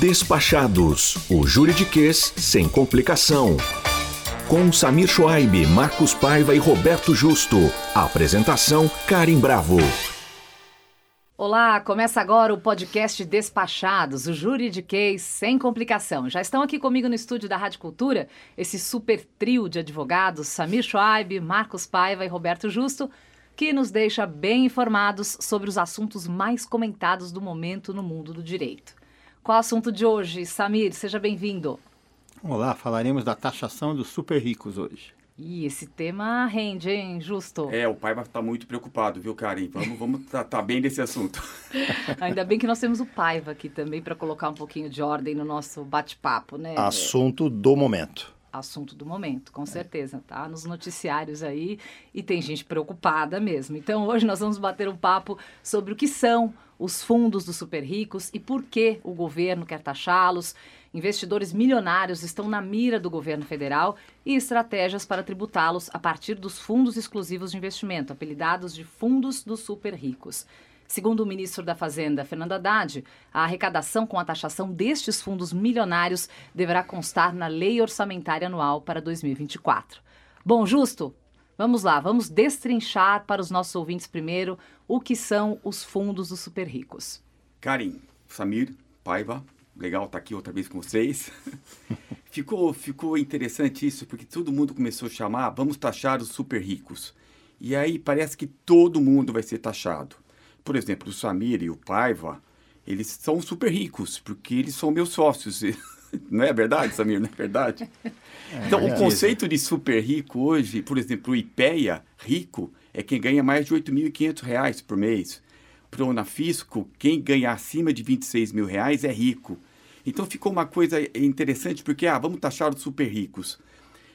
Despachados, o juridiquês sem complicação. Com Samir Schwaib, Marcos Paiva e Roberto Justo. Apresentação Karim Bravo. Olá, começa agora o podcast Despachados, o juridiquês sem complicação. Já estão aqui comigo no estúdio da Rádio Cultura esse super trio de advogados, Samir Schwaib, Marcos Paiva e Roberto Justo, que nos deixa bem informados sobre os assuntos mais comentados do momento no mundo do direito. Qual o assunto de hoje? Samir, seja bem-vindo. Olá, falaremos da taxação dos super ricos hoje. E esse tema rende, hein, Justo? É, o pai vai estar muito preocupado, viu, Karen? Vamos, vamos tratar bem desse assunto. Ainda bem que nós temos o Paiva aqui também para colocar um pouquinho de ordem no nosso bate-papo, né? Assunto do momento. Assunto do momento, com certeza, tá? Nos noticiários aí e tem gente preocupada mesmo. Então hoje nós vamos bater um papo sobre o que são os fundos dos super ricos e por que o governo quer taxá-los. Investidores milionários estão na mira do governo federal e estratégias para tributá-los a partir dos fundos exclusivos de investimento, apelidados de fundos dos super ricos. Segundo o ministro da Fazenda, Fernando Haddad, a arrecadação com a taxação destes fundos milionários deverá constar na Lei Orçamentária Anual para 2024. Bom, justo? Vamos lá, vamos destrinchar para os nossos ouvintes primeiro o que são os fundos dos super ricos. Karim, Samir, Paiva, legal estar aqui outra vez com vocês. ficou, ficou interessante isso, porque todo mundo começou a chamar, vamos taxar os super ricos. E aí parece que todo mundo vai ser taxado por exemplo, o Samir e o Paiva, eles são super ricos, porque eles são meus sócios. Não é verdade, Samir? Não é verdade? É, então, é, o conceito de super rico hoje, por exemplo, o IPEA, rico, é quem ganha mais de R$ 8.500 por mês. Para o Unafisco, quem ganha acima de 26 mil reais é rico. Então, ficou uma coisa interessante, porque, ah, vamos taxar os super ricos.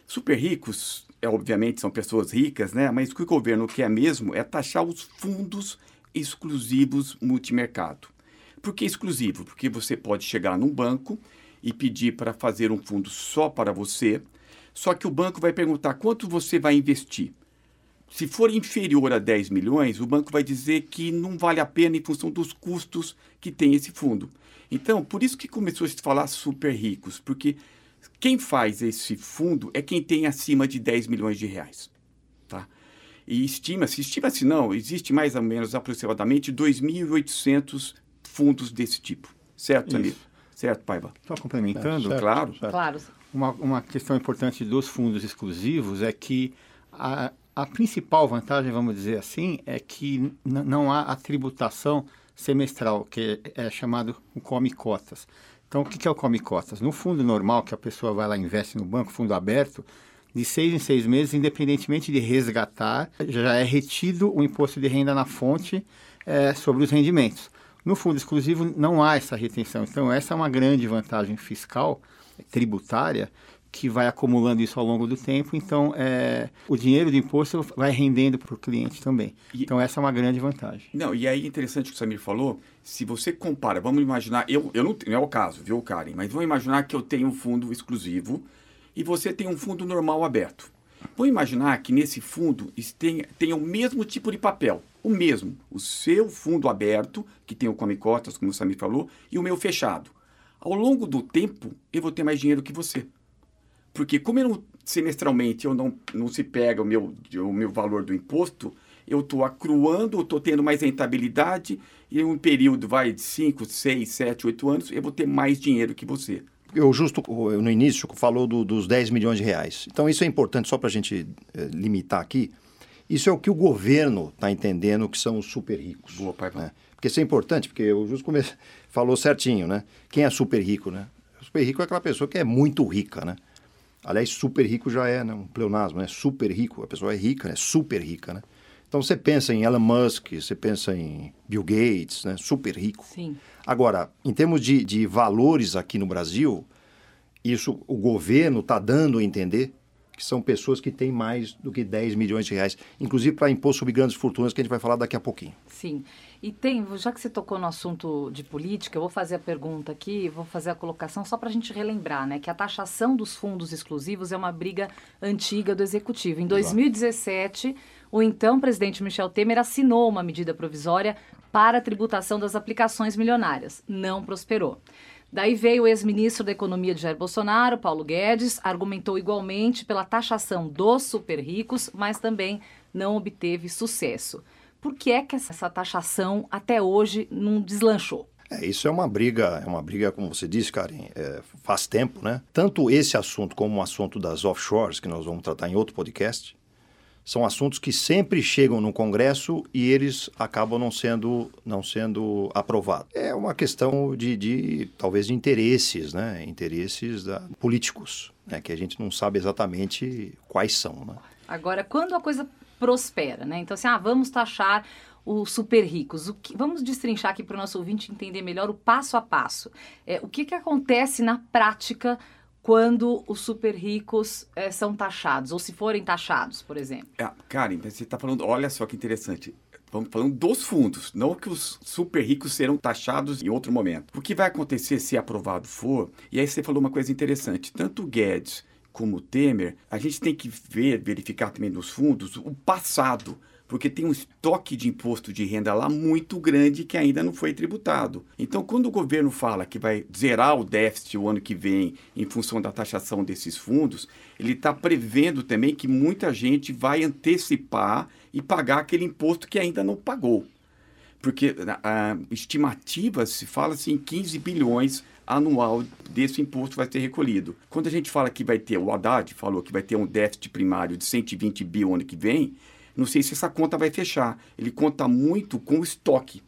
Super ricos, é, obviamente, são pessoas ricas, né? Mas o que o governo quer mesmo é taxar os fundos exclusivos multimercado. Por que exclusivo? Porque você pode chegar num banco e pedir para fazer um fundo só para você, só que o banco vai perguntar quanto você vai investir. Se for inferior a 10 milhões, o banco vai dizer que não vale a pena em função dos custos que tem esse fundo. Então, por isso que começou a se falar super ricos, porque quem faz esse fundo é quem tem acima de 10 milhões de reais. Tá? E estima-se, estima-se não, existe mais ou menos aproximadamente 2.800 fundos desse tipo. Certo, Samir? Certo, Paiva? Só complementando, certo, claro. Certo. Claro. Uma, uma questão importante dos fundos exclusivos é que a, a principal vantagem, vamos dizer assim, é que não há a tributação semestral, que é, chamado o come cotas. Então, o que é o come cotas? No fundo normal, que a pessoa vai lá e investe no banco, fundo aberto, de seis em seis meses, independentemente de resgatar, já é retido o imposto de renda na fonte é, sobre os rendimentos. No fundo exclusivo não há essa retenção, então essa é uma grande vantagem fiscal, tributária, que vai acumulando isso ao longo do tempo, então é, o dinheiro do imposto vai rendendo para o cliente também. E, então essa é uma grande vantagem. Não, e aí interessante o que o Samir falou, se você compara, vamos imaginar, eu, eu não, não é o caso, viu, Karen, mas vamos imaginar que eu tenho um fundo exclusivo, e você tem um fundo normal aberto. Vou imaginar que nesse fundo tenha, tenha o mesmo tipo de papel, o mesmo. O seu fundo aberto, que tem o come cotas, como o Samir falou, e o meu fechado. Ao longo do tempo, eu vou ter mais dinheiro que você. Porque como eu não, semestralmente eu não, não se pega o meu, o meu valor do imposto, eu estou acruando, estou tendo mais rentabilidade, e em um período vai de 5, 6, 7, 8 anos, eu vou ter mais dinheiro que você eu justo no início falou do, dos 10 milhões de reais. Então isso é importante só para a gente é, limitar aqui. Isso é o que o governo está entendendo que são os super ricos. Boa, pai. Né? Porque isso é importante, porque o Justo falou certinho, né? Quem é super rico, né? super rico é aquela pessoa que é muito rica, né? Aliás, super rico já é né? um pleonasmo, né? Super rico, a pessoa é rica, né? Super rica, né? Então você pensa em Elon Musk, você pensa em Bill Gates, né? Super rico. Sim. Agora, em termos de, de valores aqui no Brasil, isso o governo está dando a entender que são pessoas que têm mais do que 10 milhões de reais, inclusive para impor sobre grandes fortunas, que a gente vai falar daqui a pouquinho. Sim. E tem, já que você tocou no assunto de política, eu vou fazer a pergunta aqui, vou fazer a colocação só para a gente relembrar, né? Que a taxação dos fundos exclusivos é uma briga antiga do Executivo. Em 2017, o então presidente Michel Temer assinou uma medida provisória para a tributação das aplicações milionárias. Não prosperou. Daí veio o ex-ministro da Economia de Jair Bolsonaro, Paulo Guedes, argumentou igualmente pela taxação dos super ricos, mas também não obteve sucesso. Por que é que essa taxação até hoje não deslanchou? É, isso é uma briga, é uma briga, como você disse, Karen, é, faz tempo, né? Tanto esse assunto como o assunto das offshores, que nós vamos tratar em outro podcast, são assuntos que sempre chegam no Congresso e eles acabam não sendo, não sendo aprovados. É uma questão de, de talvez de interesses, né? Interesses da, políticos, né? que a gente não sabe exatamente quais são. Né? Agora, quando a coisa prospera, né? Então, assim, ah, vamos taxar os super ricos. O que, vamos destrinchar aqui para o nosso ouvinte entender melhor o passo a passo. É, o que, que acontece na prática quando os super ricos é, são taxados, ou se forem taxados, por exemplo? É, Karen, você está falando, olha só que interessante. Vamos falando dos fundos, não que os super ricos serão taxados em outro momento. O que vai acontecer se aprovado for, e aí você falou uma coisa interessante, tanto o Guedes como Temer, a gente tem que ver, verificar também nos fundos o passado porque tem um estoque de imposto de renda lá muito grande que ainda não foi tributado. Então, quando o governo fala que vai zerar o déficit o ano que vem em função da taxação desses fundos, ele está prevendo também que muita gente vai antecipar e pagar aquele imposto que ainda não pagou. Porque a, estimativa se fala assim, em 15 bilhões anual desse imposto vai ser recolhido. Quando a gente fala que vai ter, o Haddad falou que vai ter um déficit primário de 120 bilhões ano que vem, não sei se essa conta vai fechar. Ele conta muito com o estoque.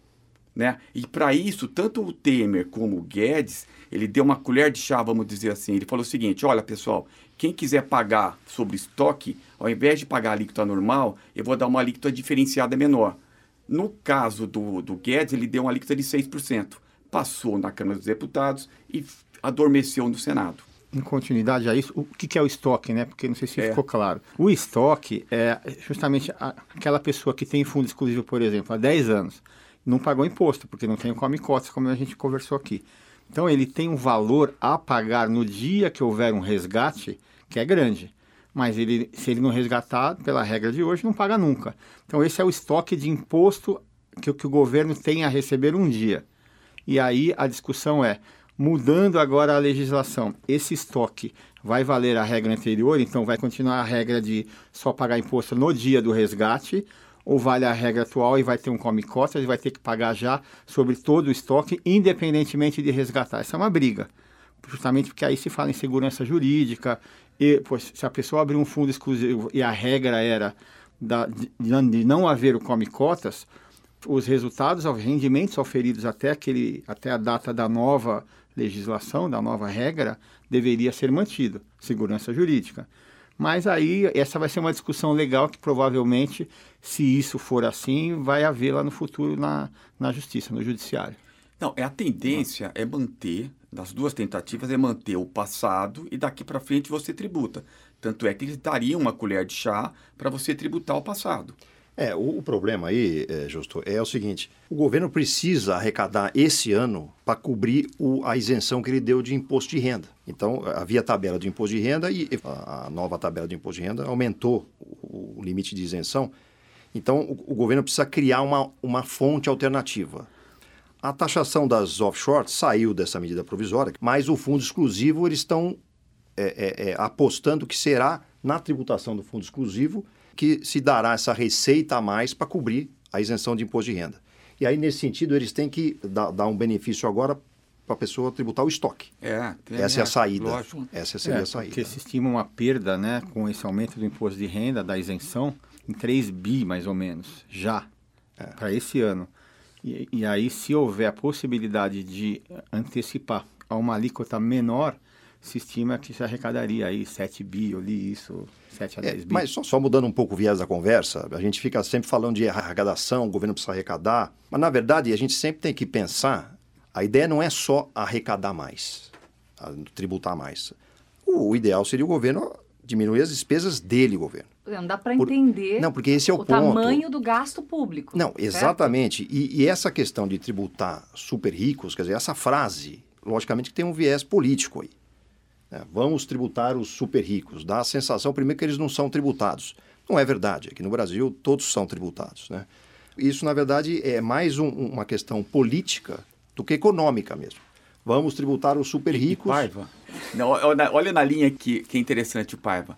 Né? E para isso, tanto o Temer como o Guedes, ele deu uma colher de chá, vamos dizer assim. Ele falou o seguinte: olha, pessoal, quem quiser pagar sobre estoque, ao invés de pagar a alíquota normal, eu vou dar uma alíquota diferenciada menor. No caso do, do Guedes, ele deu uma alíquota de 6%. Passou na Câmara dos Deputados e adormeceu no Senado em continuidade a isso, o que, é o estoque, né? Porque não sei se é. ficou claro. O estoque é justamente aquela pessoa que tem fundo exclusivo, por exemplo, há 10 anos, não pagou imposto, porque não tem o come cotas, como a gente conversou aqui. Então ele tem um valor a pagar no dia que houver um resgate, que é grande. Mas ele, se ele não resgatar, pela regra de hoje, não paga nunca. Então esse é o estoque de imposto que, que o governo tem a receber um dia. E aí a discussão é, Mudando agora a legislação, esse estoque vai valer a regra anterior, então vai continuar a regra de só pagar imposto no dia do resgate, ou vale a regra atual e vai ter um come cotas e vai ter que pagar já sobre todo o estoque, independentemente de resgatar. Essa é uma briga, justamente porque aí se fala em segurança jurídica, e pois, se a pessoa abrir um fundo exclusivo e a regra era da, de, de não haver o come cotas, os resultados, os rendimentos oferidos até, aquele, até a data da nova legislação, da nova regra, deveria ser mantido, segurança jurídica. Mas aí essa vai ser uma discussão legal que provavelmente, se isso for assim, vai haver lá no futuro na, na justiça, no judiciário. Não, é a tendência é manter, das duas tentativas, é manter o passado e daqui para frente você tributa. Tanto é que eles dariam uma colher de chá para você tributar o passado. É, o, o problema aí, é, Justo, é o seguinte: o governo precisa arrecadar esse ano para cobrir o, a isenção que ele deu de imposto de renda. Então, havia tabela de imposto de renda e a, a nova tabela de imposto de renda aumentou o, o limite de isenção. Então, o, o, governo precisa criar uma, uma fonte alternativa. A taxação das offshore saiu dessa medida provisória, mas o fundo exclusivo eles estão é, é, é apostando que será na tributação do fundo exclusivo que se dará essa receita a mais para cobrir a isenção de imposto de renda. E aí, nesse sentido, eles têm que dar, dar um benefício agora para a pessoa tributar o estoque. É, Essa é a saída. Lógico. Essa seria é, a saída. Porque se estima uma perda né, com esse aumento do imposto de renda, da isenção, em 3 bi, mais ou menos, já, é. para esse ano. E, e aí, se houver a possibilidade de antecipar a uma alíquota menor, se estima que se arrecadaria aí 7 bi, eu li isso, 7 a 10 é, bi. Mas só, só, mudando um pouco o viés da conversa, a gente fica sempre falando de arrecadação, o governo precisa arrecadar, mas na verdade a gente sempre tem que pensar, a ideia não é só arrecadar mais, tributar mais. O, o ideal seria o governo diminuir as despesas dele, governo. Não dá para entender não, porque esse é o, o ponto. tamanho do gasto público. Não, exatamente. E, e, essa questão de tributar super ricos, quer dizer, essa frase, logicamente que tem um viés político aí. É, vamos tributar os super ricos. Dá a sensação, primeiro, que eles não são tributados. Não é verdade. Aqui no Brasil, todos são tributados. Né? Isso, na verdade, é mais um, uma questão política do que econômica mesmo. Vamos tributar os super ricos. Paiva. Não, olha, na linha que, que é interessante, Paiva.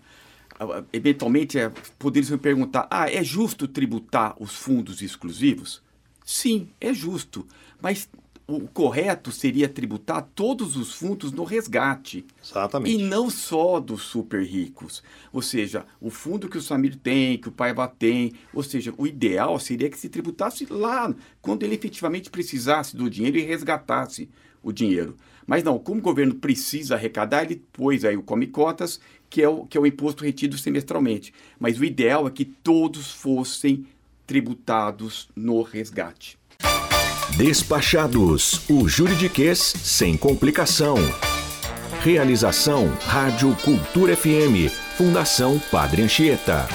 Ah, eventualmente, é, poderiam me perguntar: ah, é justo tributar os fundos exclusivos? Sim, é justo. Mas o correto seria tributar todos os fundos no resgate. Exatamente. E não só dos super ricos. Ou seja, o fundo que o Samir tem, que o Paiva tem. Ou seja, o ideal seria que se tributasse lá, quando ele efetivamente precisasse do dinheiro e resgatasse o dinheiro. Mas não, como o governo precisa arrecadar, ele pôs aí o Come Cotas, que é o, que é o imposto retido semestralmente. Mas o ideal é que todos fossem tributados no resgate. Despachados, o juridiquês sem complicação. Realização Rádio Cultura FM, Fundação Padre Anchieta.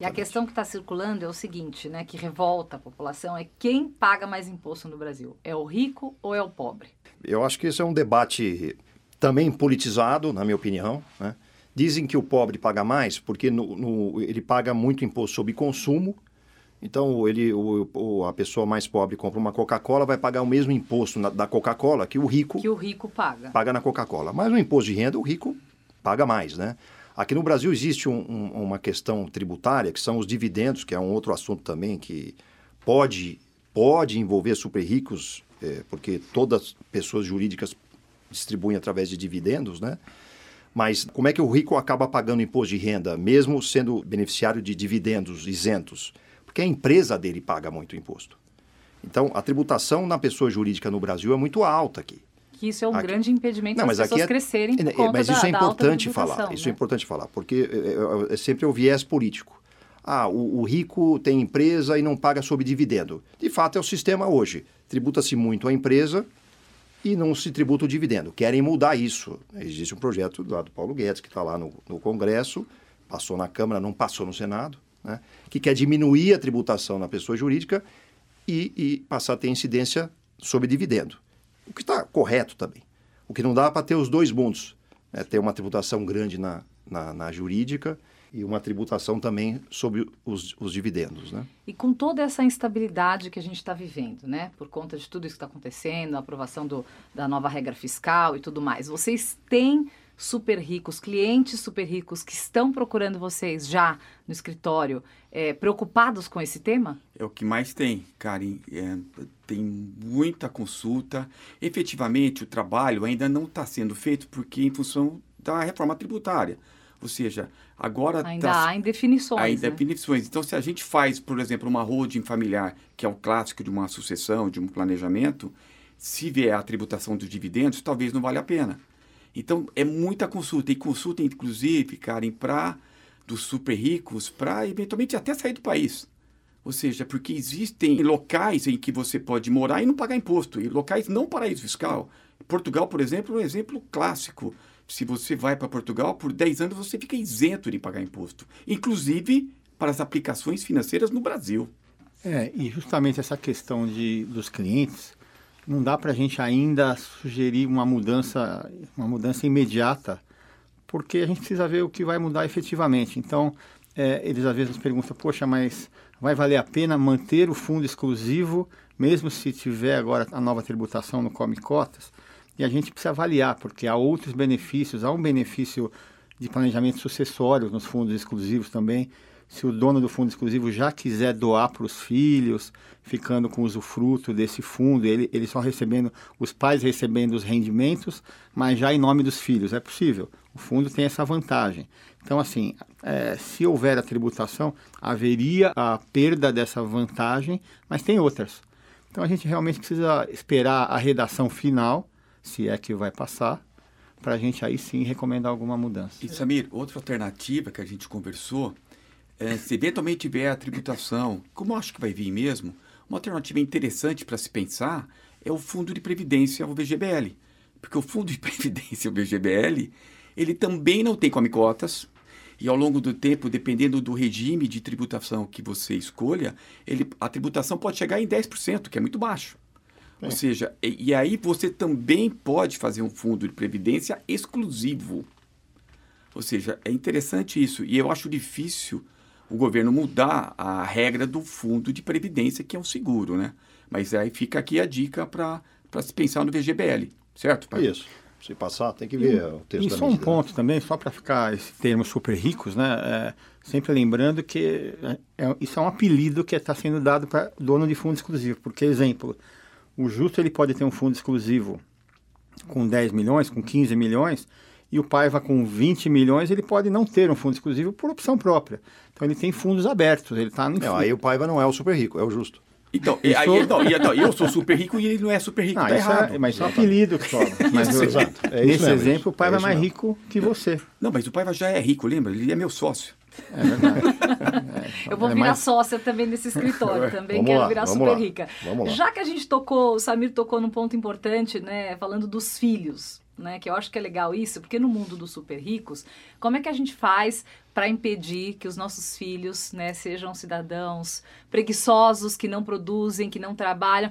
E a questão que está circulando é o seguinte, né, que revolta a população, é quem paga mais imposto no Brasil? É o rico ou é o pobre? Eu acho que esse é um debate também politizado, na minha opinião. Né? Dizem que o pobre paga mais porque no, no, ele paga muito imposto sobre consumo então, ele, o, o, a pessoa mais pobre compra uma Coca-Cola, vai pagar o mesmo imposto na, da Coca-Cola que o rico... Que o rico paga. Paga na Coca-Cola. Mas o imposto de renda, o rico paga mais, né? Aqui no Brasil existe um, um, uma questão tributária, que são os dividendos, que é um outro assunto também que pode, pode envolver super ricos, é, porque todas as pessoas jurídicas distribuem através de dividendos, né? Mas como é que o rico acaba pagando imposto de renda, mesmo sendo beneficiário de dividendos isentos? Porque a empresa dele paga muito imposto. Então, a tributação na pessoa jurídica no Brasil é muito alta aqui. Que isso é um aqui... grande impedimento para as pessoas é... crescerem por é, conta Mas isso da, é importante falar, né? isso é importante falar, porque é, é, é sempre o viés político. Ah, o, o, rico tem empresa e não paga sob dividendo. De fato, é o sistema hoje. Tributa-se muito a empresa e não se tributa o dividendo. Querem mudar isso. Existe um projeto do, do Paulo Guedes, que está lá no, no Congresso, passou na Câmara, não passou no Senado né, que quer diminuir a tributação na pessoa jurídica e, e passar a ter incidência sobre dividendo. O que está correto também. O que não dá para ter os dois mundos. Né, ter uma tributação grande na, na, na jurídica e uma tributação também sobre os, os, dividendos, né? E com toda essa instabilidade que a gente está vivendo, né? Por conta de tudo isso que está acontecendo, a aprovação do, da nova regra fiscal e tudo mais, vocês têm super ricos, clientes super ricos que estão procurando vocês já no escritório, é, preocupados com esse tema? É o que mais tem, Karen. É, tem muita consulta. Efetivamente, o trabalho ainda não está sendo feito porque em função da reforma tributária. Ou seja, agora ainda tá, há indefinições. Há indefinições. Né? Então, se a gente faz, por exemplo, uma holding familiar, que é o clássico de uma sucessão, de um planejamento, se vier a tributação dos dividendos, talvez não valha a pena. Então, é muita consulta. E consulta, inclusive, Karen, para dos super ricos, para eventualmente até sair do país. Ou seja, porque existem locais em que você pode morar e não pagar imposto, e locais não paraíso fiscal. Portugal, por exemplo, é um exemplo clássico. Se você vai para Portugal, por 10 anos você fica isento de pagar imposto, inclusive para as aplicações financeiras no Brasil. É, e justamente essa questão de, dos clientes, não dá para a gente ainda sugerir uma mudança, uma mudança imediata, porque a gente precisa ver o que vai mudar efetivamente. Então, é, eles às vezes perguntam, poxa, mas vai valer a pena manter o fundo exclusivo, mesmo se tiver agora a nova tributação no Come Cotas? E a gente precisa avaliar, porque há outros benefícios, há um benefício de planejamento sucessório nos fundos exclusivos também, se o dono do fundo exclusivo já quiser doar para os filhos, ficando com o usufruto desse fundo, ele, ele só recebendo, os pais recebendo os rendimentos, mas já em nome dos filhos, é possível. O fundo tem essa vantagem. Então, assim, é, se houver a tributação, haveria a perda dessa vantagem, mas tem outras. Então, a gente realmente precisa esperar a redação final, se é que vai passar, para a gente aí sim recomendar alguma mudança. E Samir, outra alternativa que a gente conversou se eventualmente tiver a tributação, como eu acho que vai vir mesmo, uma alternativa interessante para se pensar é o fundo de previdência, o VGBL. Porque o fundo de previdência, o VGBL, ele também não tem come cotas, e ao longo do tempo, dependendo do regime de tributação que você escolha, ele, a tributação pode chegar em 10%, que é muito baixo. É. Ou seja, e, e, aí você também pode fazer um fundo de previdência exclusivo. Ou seja, é interessante isso. E eu acho difícil o governo mudar a regra do fundo de previdência, que é o seguro, né? Mas aí fica aqui a dica para para se pensar no VGBL, certo? Pai? Isso. Se passar, tem que ver o texto E da só um ponto também, só para ficar esse termo super ricos, né? é, sempre lembrando que é, é- isso é um apelido que está sendo dado para dono de fundo exclusivo. Porque, exemplo, o justo ele pode ter um fundo exclusivo com 10 milhões, com 15 milhões, e o Paiva com 20 milhões, ele pode não ter um fundo exclusivo por opção própria. Então ele tem fundos abertos, ele está no Não, aí o Paiva não é o super rico, é o justo. Então, e- aí, então, e- então, eu sou super rico e ele não é super rico, Ah, tá isso errado. é, mas isso é um apelido que sobra. Mas Isso, o- exato. É nesse mesmo, exemplo, o Paiva É é mais mesmo. rico que você. Não, mas o Paiva já é rico, lembra? Ele é meu sócio. É verdade. Eu vou É virar mais- sócia também nesse escritório, também Vamos quero lá, virar super lá, rica. Já que a gente tocou, o Samir tocou num ponto importante, né, falando dos filhos, né, que eu acho que é legal isso, porque no mundo dos super ricos, como é que a gente faz para impedir que os nossos filhos, né, sejam cidadãos preguiçosos, que não produzem, que não trabalham?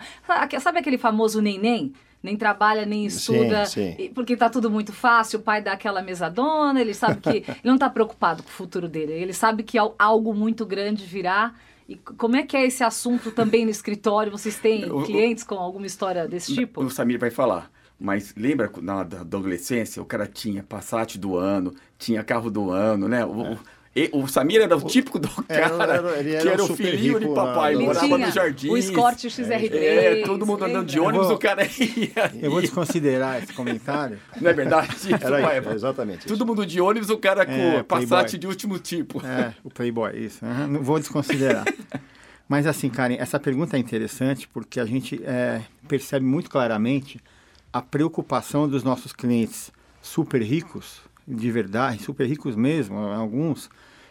Sabe aquele famoso neném? Nem trabalha, nem estuda, sim. e- porque tá tudo muito fácil, o pai dá aquela mesadona, ele sabe que ele não tá preocupado com o futuro dele, ele sabe que al- algo muito grande virá. E como é que é esse assunto também no escritório? Vocês têm o- clientes com alguma história desse tipo? O Samir vai falar. Mas lembra na, da, da adolescência, o cara tinha Passat do ano, tinha carro do ano, né? O, o- e- o Samir era o típico do cara era- ele era que era o o super filhinho de papai, na- morava tinha no jardim. o Escort XR3. É, todo mundo andando de ônibus, vou- o cara ia. Eu vou desconsiderar esse comentário. Não é verdade? Isso, Era isso, é exatamente isso. Todo mundo de ônibus, o cara com É, Passat playboy. de último tipo. É, o Playboy, isso. aham, Não vou desconsiderar. Mas assim, Karen, essa pergunta é interessante porque a gente é, percebe muito claramente a preocupação dos nossos clientes super ricos, de verdade, super ricos mesmo, alguns,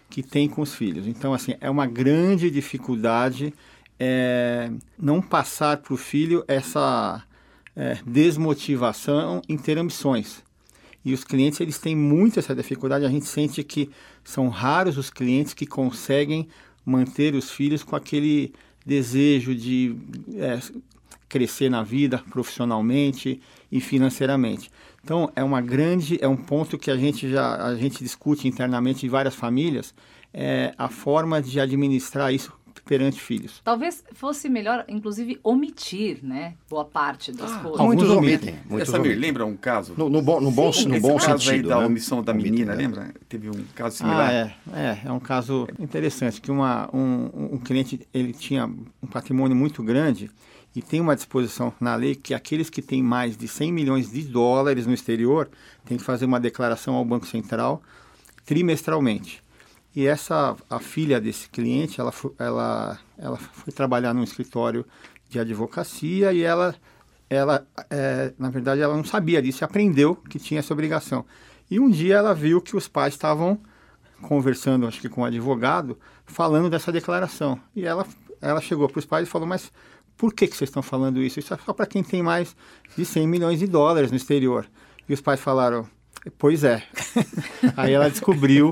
que têm com os filhos. Então, assim, é uma grande dificuldade é, não passar para o filho essa é, desmotivação em ter ambições. E os clientes, eles têm muito essa dificuldade. A gente sente que são raros os clientes que conseguem manter os filhos com aquele desejo de é, crescer na vida profissionalmente e financeiramente. Então, é uma grande, é um ponto que a gente já a gente discute internamente em várias famílias, é a forma de administrar isso perante filhos. Talvez fosse melhor, inclusive, omitir, né? Boa parte das coisas. alguns Muitos omitem. Muitos Samir, omitem. lembra um caso? No, no bom, no bom, Esse no bom caso sentido. aí da né? omissão da Omitem, menina, é. lembra? Teve um caso similar. Ah, é, é, é um caso interessante, que uma, um, um cliente, ele tinha um patrimônio muito grande e tem uma disposição na lei que aqueles que têm mais de 100 milhões de dólares no exterior têm que fazer uma declaração ao Banco Central trimestralmente. E essa, a filha desse cliente, ela, ela, ela foi trabalhar num escritório de advocacia e ela, ela é, na verdade, ela não sabia disso e aprendeu que tinha essa obrigação. E um dia ela viu que os pais estavam conversando, acho que com o advogado, falando dessa declaração. E ela, ela chegou para os pais e falou, mas por que, que vocês estão falando isso? Isso é só para quem tem mais de 100 milhões de dólares no exterior. E os pais falaram, pois é. Aí ela descobriu,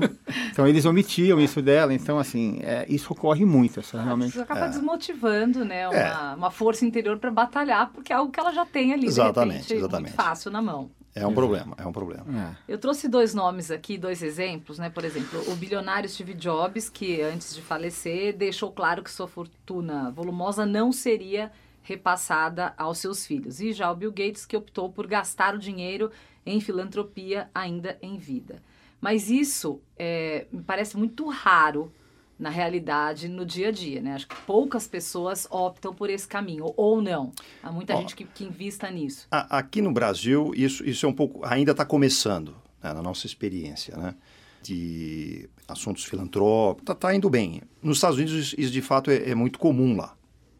então eles omitiam isso dela, então assim, é, isso ocorre muito, essa realmente. Isso acaba desmotivando, né? Uma, É. uma força interior para batalhar, porque é algo que ela já tem ali, Exatamente, repente, exatamente. fácil na mão. É um problema, é um problema. É. Eu trouxe dois nomes aqui, dois exemplos, né? Por exemplo, o bilionário Steve Jobs, que antes de falecer deixou claro que sua fortuna volumosa não seria repassada aos seus filhos. E já o Bill Gates, que optou por gastar o dinheiro em filantropia ainda em vida. Mas isso é, me parece muito raro na realidade, no dia a dia, né? Acho que poucas pessoas optam por esse caminho, ou não. Há muita gente que, que invista nisso. A- Aqui no Brasil, isso, isso é um pouco. Ainda está começando, né, na nossa experiência, né? De assuntos filantrópicos, está tá indo bem. Nos Estados Unidos, isso, isso de fato é, é muito comum lá.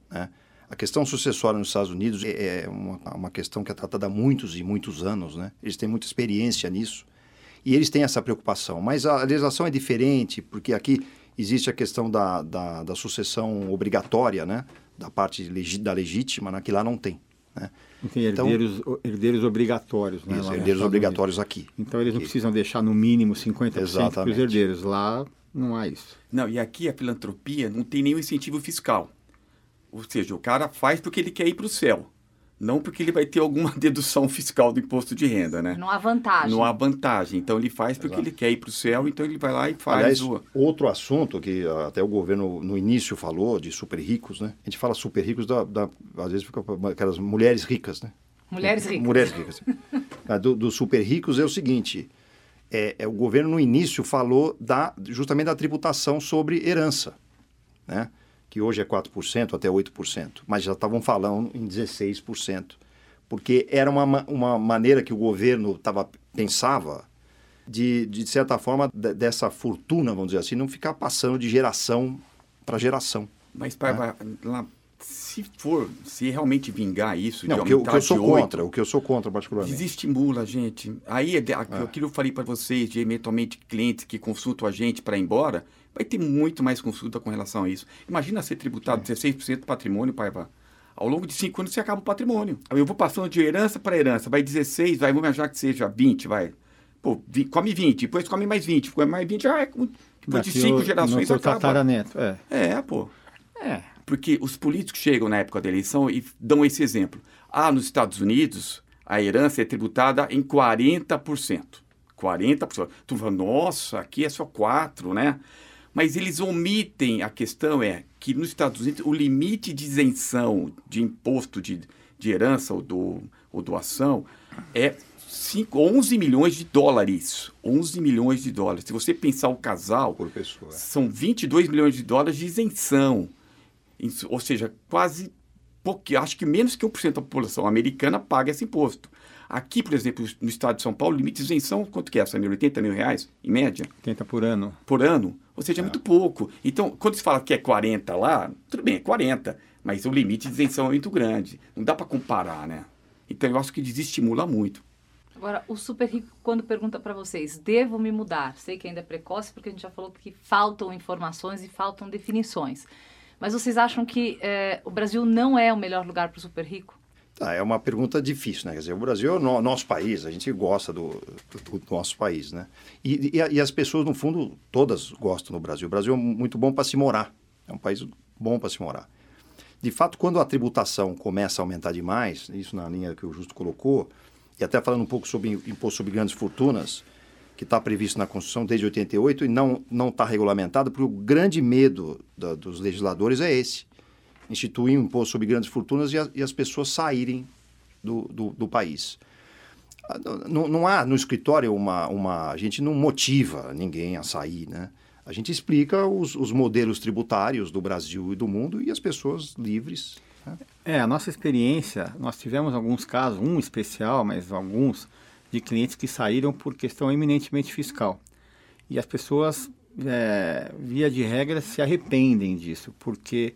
Né? A questão sucessória nos Estados Unidos é, é uma, uma questão que é tratada há muitos e muitos anos, né? Eles têm muita experiência nisso e eles têm essa preocupação. Mas a legislação é diferente, porque aqui existe a questão da, da, da sucessão obrigatória, né? Da parte legi- da legítima, né? que lá não tem. Né? Não tem Então- herdeiros, o- herdeiros obrigatórios, né? Isso, nos herdeiros obrigatórios aqui. Unidos. Então eles não Aqui. precisam deixar no mínimo 50% para os herdeiros. Lá não há isso. Não, e aqui a filantropia não tem nenhum incentivo fiscal. Ou seja, o cara faz porque ele quer ir para o céu. Não porque ele vai ter alguma dedução fiscal do imposto de renda, né? Não há vantagem. Não há vantagem. Então ele faz porque ele quer ir para o céu, então ele vai lá e faz Aliás, o. outro assunto que ah, até o governo no início falou de super ricos, né? A gente fala super ricos, da, da- às vezes fica aquelas mulheres ricas, né? Mulheres ricas. Mulheres ricas. Ah, do, dos super ricos é o seguinte: é, é, o governo no início falou da, justamente da tributação sobre herança, né? Que hoje é 4% até 8%, mas já estavam falando em 16%, porque era uma, uma maneira que o governo tava, pensava de, de certa forma, dessa fortuna, vamos dizer assim, não ficar passando de geração para geração. Mas, pai, né? lá, se for, se realmente vingar isso, não, de o que eu sou 8, contra, o que eu sou contra particularmente. Desestimula, gente. Aí, é, é. aquilo que eu falei para vocês, de eventualmente clientes que consultam a gente para ir embora, vai ter muito mais consulta com relação a isso. Imagina ser tributado é. 16% do patrimônio, pai, ao longo de cinco anos você acaba o patrimônio. Eu vou passando de herança para herança, vai 16, vai, vamos achar que seja 20, vai. Pô, come 20, depois come mais 20, come mais 20, ah, é, depois de cinco gerações acaba. É. é, pô. É. Porque os políticos chegam na época da eleição e dão esse exemplo. Ah, nos Estados Unidos, a herança é tributada em 40%. 40%. Tu fala, nossa, aqui é só 4%, né? Mas eles omitem, a questão é que nos Estados Unidos o limite de isenção de imposto de, de herança ou, do, ou doação é 5, 11 milhões de dólares. 11 milhões de dólares. Se você pensar o casal, pessoa. são 22 milhões de dólares de isenção. Isso, ou seja, quase pouco, acho que menos que 1% da população americana paga esse imposto. Aqui, por exemplo, no estado de São Paulo, o limite de isenção, quanto que é, Samir? 80 mil reais, em média? 80 por ano. Por ano. Ou seja, é, é muito pouco. Então, quando se fala que é 40 lá, tudo bem, é 40. Mas o limite de isenção é muito grande. Não dá para comparar, né? Então, eu acho que desestimula muito. Agora, o super rico, quando pergunta para vocês, devo me mudar? Sei que ainda é precoce, porque a gente já falou que faltam informações e faltam definições. Mas vocês acham que é, o Brasil não é o melhor lugar para o super rico? Ah, é uma pergunta difícil, né? Quer dizer, o Brasil é o nosso país, a gente gosta do, do, do nosso país, né? E, e, e, as pessoas, no fundo, todas gostam do Brasil. O Brasil é muito bom para se morar, é um país bom para se morar. De fato, quando a tributação começa a aumentar demais, isso na linha que o Justo colocou, e até falando um pouco sobre imposto sobre grandes fortunas, que está previsto na Constituição desde 88 e não está regulamentado, porque o grande medo da, dos legisladores é esse: instituir um imposto sobre grandes fortunas e, a, e as pessoas saírem do, do, do país. Ah, não, não, há no escritório uma, uma. A gente não motiva ninguém a sair, né? A gente explica os, os modelos tributários do Brasil e do mundo e as pessoas livres é, a nossa experiência, nós tivemos alguns casos, um especial, mas alguns, de clientes que saíram por questão eminentemente fiscal. E as pessoas, é, via de regra, se arrependem disso, porque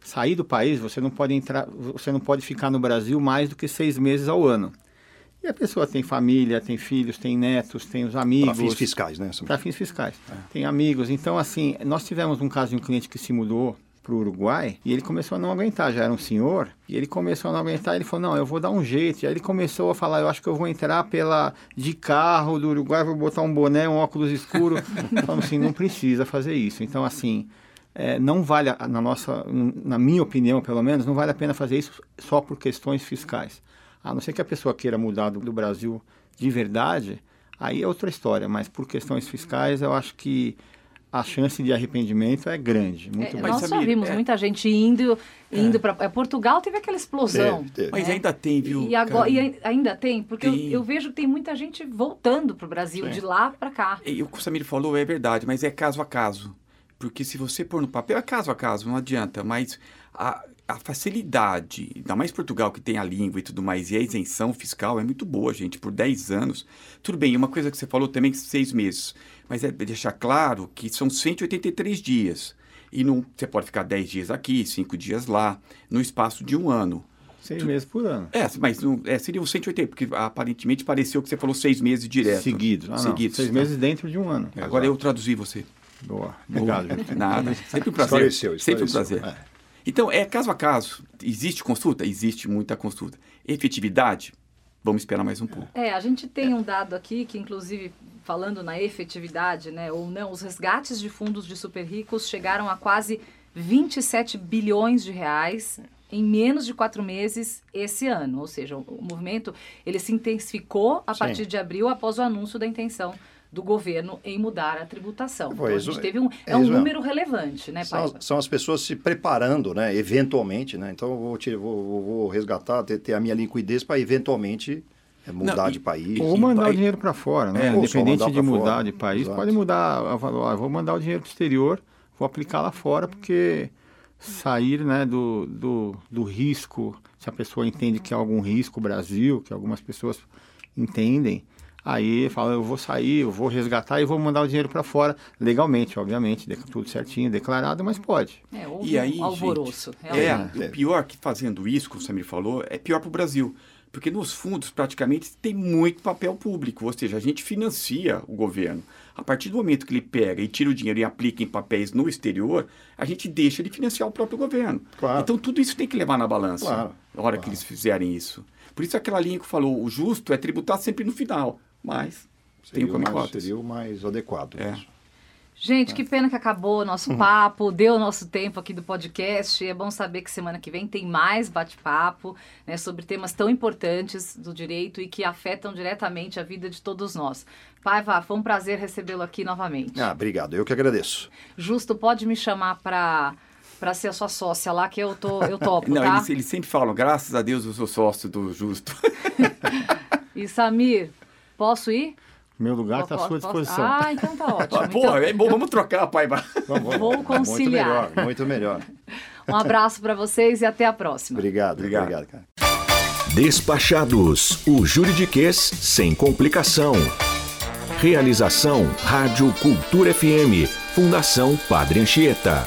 sair do país, você não pode entrar, você não pode ficar no Brasil mais do que seis meses ao ano. E a pessoa tem família, tem filhos, tem netos, tem os amigos. Para fins fiscais, né? Para fins fiscais. É. Tem amigos. Então, assim, nós tivemos um caso de um cliente que se mudou para o Uruguai e ele começou a não aguentar, já era um senhor, e ele começou a não aguentar, ele falou, não, eu vou dar um jeito, e aí ele começou a falar, eu acho que eu vou entrar pela de carro do Uruguai, vou botar um boné, um óculos escuro, falando assim, não precisa fazer isso, então assim, é, não vale, na nossa, na minha opinião pelo menos, não vale a pena fazer isso só por questões fiscais, a não ser que a pessoa queira mudar do, do Brasil de verdade, aí é outra história, mas por questões fiscais eu acho que a chance de arrependimento é grande. Muito é, nós já vimos é... muita gente indo, indo é. para é, Portugal, teve aquela explosão. Mas né? ainda tem, viu? E, agora, e ainda tem, porque tem. Eu, eu, vejo que tem muita gente voltando para o Brasil, de lá para cá. E o que o Samir falou é verdade, mas é caso a caso. Porque se você pôr no papel, é caso a caso, não adianta. Mas a, a facilidade, ainda mais Portugal que tem a língua e tudo mais, e a isenção fiscal é muito boa, gente, por 10 anos. Tudo bem, uma coisa que você falou também, seis meses. Mas é deixar claro que são 183 dias. E não, você pode ficar 10 dias aqui, 5 dias lá, no espaço de um ano. Seis tu, meses por ano. É, mas não, é, seriam 180, porque aparentemente pareceu que você falou seis meses direto. Seguidos. Ah, Seguidos. Seis meses dentro de um ano. Agora eu traduzi você. Boa. Obrigado. Nada. Sempre um prazer. Esclareceu, esclareceu. Sempre um prazer. É. Então, é caso a caso. Existe consulta? Existe muita consulta. Efetividade? Vamos esperar mais um pouco. É, a gente tem um dado aqui que, inclusive, falando na efetividade, né, ou não, os resgates de fundos de super ricos chegaram a quase 27 bilhões de reais em menos de quatro meses esse ano. Ou seja, o, o movimento ele se intensificou a Sim. partir de abril após o anúncio da intenção do governo em mudar a tributação. Então, a gente teve um, é é um número relevante, né, São, Paiva? são as pessoas se preparando, né? Eventualmente, né? Então eu vou, te- vou, vou- vou resgatar, ter, ter a minha liquidez para eventualmente é, mudar Não, de país. Ou mandar pai- o dinheiro para fora, né? É, Independente de mudar fora. de país, Exato. pode mudar a valor. Vou mandar o dinheiro para o exterior, vou aplicar lá fora, porque sair né, do, do, do risco, se a pessoa entende que há algum risco Brasil, que algumas pessoas entendem, aí fala, eu vou sair, eu vou resgatar e vou mandar o dinheiro para fora, legalmente, obviamente, de- tudo certinho, declarado, mas pode. É, houve E aí, um alvoroço. gente, realmente. é, o pior que fazendo isso, como o Samir falou, é pior para o Brasil. Porque nos fundos, praticamente, tem muito papel público, ou seja, a gente financia o governo. A partir do momento que ele pega e tira o dinheiro e aplica em papéis no exterior, a gente deixa de financiar o próprio governo. Claro. Então, tudo isso tem que levar na balança, Claro, na hora que eles fizerem isso. Por isso, aquela linha que falou, o justo é tributar sempre no final, mas tem Seria o o cotas. seria o mais adequado. É. Gente, que pena que acabou o nosso papo, deu o nosso tempo aqui do podcast. É bom saber que semana que vem tem mais bate-papo né, sobre temas tão importantes do direito e que afetam diretamente a vida de todos nós. Paiva, foi um prazer recebê-lo aqui novamente. Ah, obrigado. Eu que agradeço. Justo, pode me chamar para para ser a sua sócia lá, que eu, tô, eu topo, Não, tá? eles, eles sempre falam, graças a Deus eu sou sócio do Justo. E Samir, posso ir? Meu lugar está à Posso- sua posso- disposição. Ah, então tá ótimo. Ah, porra, Então, é bom, vamos trocar, pai. Vamos, Vou conciliar. Muito melhor, muito melhor. um abraço para vocês e até a próxima. Obrigado, Obrigado. obrigado, cara. Despachados, o juridiquês sem complicação. Realização Rádio Cultura FM, Fundação Padre Anchieta.